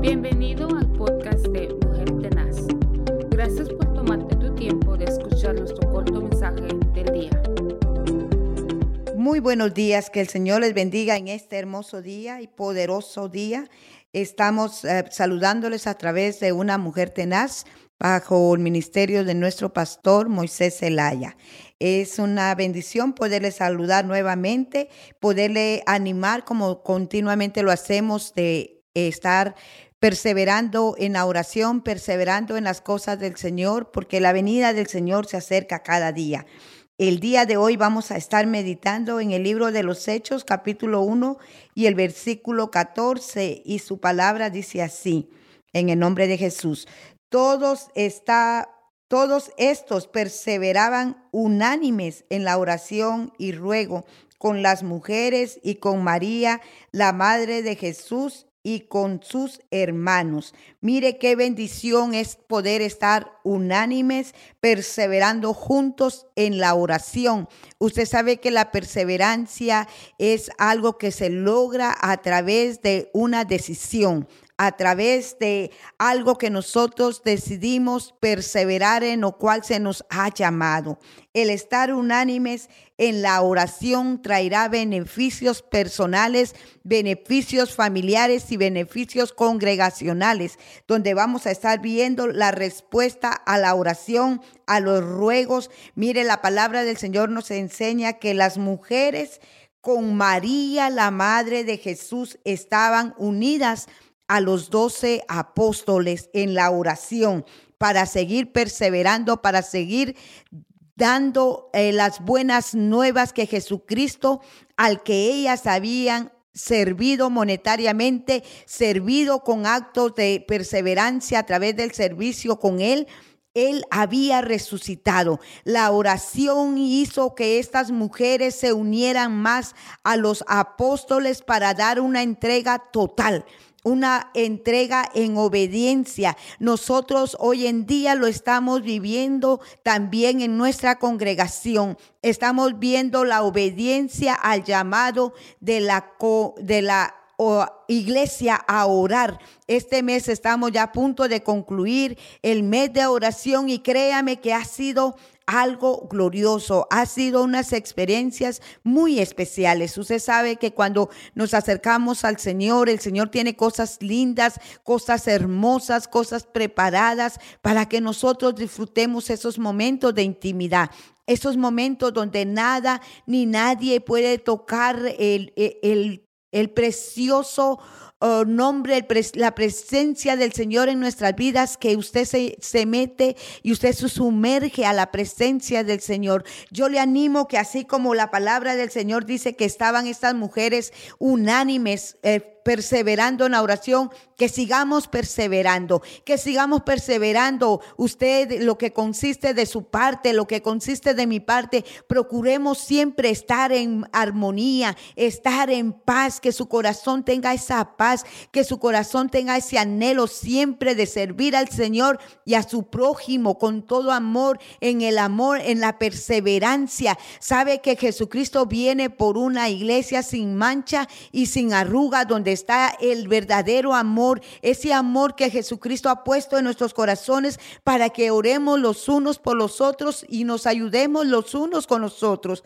Bienvenido al podcast de Mujer Tenaz. Gracias por tomarte tu tiempo de escuchar nuestro corto mensaje del día. Muy buenos días, que el Señor les bendiga en este hermoso día y poderoso día. Estamos eh, saludándoles a través de una mujer tenaz bajo el ministerio de nuestro pastor Moisés Zelaya. Es una bendición poderle saludar nuevamente, poderle animar como continuamente lo hacemos de estar perseverando en la oración, perseverando en las cosas del Señor, porque la venida del Señor se acerca cada día. El día de hoy vamos a estar meditando en el libro de los Hechos, capítulo 1 y el versículo 14, y su palabra dice así, en el nombre de Jesús. Todos está todos estos perseveraban unánimes en la oración y ruego con las mujeres y con María, la madre de Jesús, y con sus hermanos. Mire qué bendición es poder estar unánimes, perseverando juntos en la oración. Usted sabe que la perseverancia es algo que se logra a través de una decisión a través de algo que nosotros decidimos perseverar en lo cual se nos ha llamado. El estar unánimes en la oración traerá beneficios personales, beneficios familiares y beneficios congregacionales, donde vamos a estar viendo la respuesta a la oración, a los ruegos. Mire, la palabra del Señor nos enseña que las mujeres con María, la madre de Jesús, estaban unidas a los doce apóstoles en la oración para seguir perseverando, para seguir dando eh, las buenas nuevas que Jesucristo, al que ellas habían servido monetariamente, servido con actos de perseverancia a través del servicio con Él, él había resucitado. La oración hizo que estas mujeres se unieran más a los apóstoles para dar una entrega total una entrega en obediencia. Nosotros hoy en día lo estamos viviendo también en nuestra congregación. Estamos viendo la obediencia al llamado de la, de la iglesia a orar. Este mes estamos ya a punto de concluir el mes de oración y créame que ha sido algo glorioso, ha sido unas experiencias muy especiales. Usted sabe que cuando nos acercamos al Señor, el Señor tiene cosas lindas, cosas hermosas, cosas preparadas para que nosotros disfrutemos esos momentos de intimidad esos momentos donde nada ni nadie puede tocar el, el, el precioso oh, nombre, la presencia del Señor en nuestras vidas, que usted se, se, mete y usted se sumerge a la presencia del Señor. Yo le animo que así como la palabra del Señor dice que estaban estas mujeres unánimes, eh, perseverando en la oración, que sigamos perseverando, que sigamos perseverando. Usted lo que consiste de su parte, lo que consiste de mi parte, procuremos siempre estar en armonía, estar en paz, que su corazón tenga esa paz, que su corazón tenga ese anhelo siempre de servir al Señor y a su prójimo con todo amor, en el amor, en la perseverancia. Sabe que Jesucristo viene por una iglesia sin mancha y sin arruga, donde está el verdadero amor, ese amor que Jesucristo ha puesto en nuestros corazones para que oremos los unos por los otros y nos ayudemos los unos con los otros.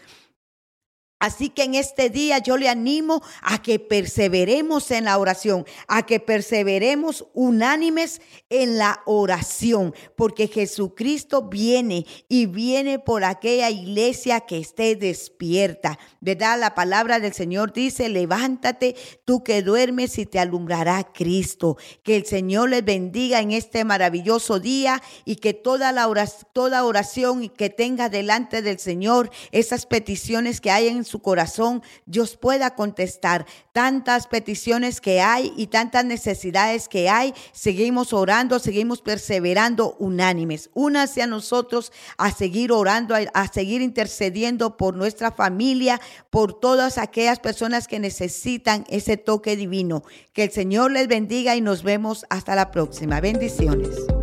Así que en este día yo le animo a que perseveremos en la oración, a que perseveremos unánimes en la oración, porque Jesucristo viene y viene por aquella iglesia que esté despierta. ¿Verdad? La palabra del Señor dice, levántate tú que duermes y te alumbrará Cristo. Que el Señor les bendiga en este maravilloso día y que toda la oración, toda oración que tenga delante del Señor, esas peticiones que hay en corazón, Dios pueda contestar tantas peticiones que hay y tantas necesidades que hay. Seguimos orando, seguimos perseverando unánimes. Únase a nosotros a seguir orando, a, seguir intercediendo por nuestra familia, por todas aquellas personas que necesitan ese toque divino. Que el Señor les bendiga y nos vemos hasta la próxima. Bendiciones.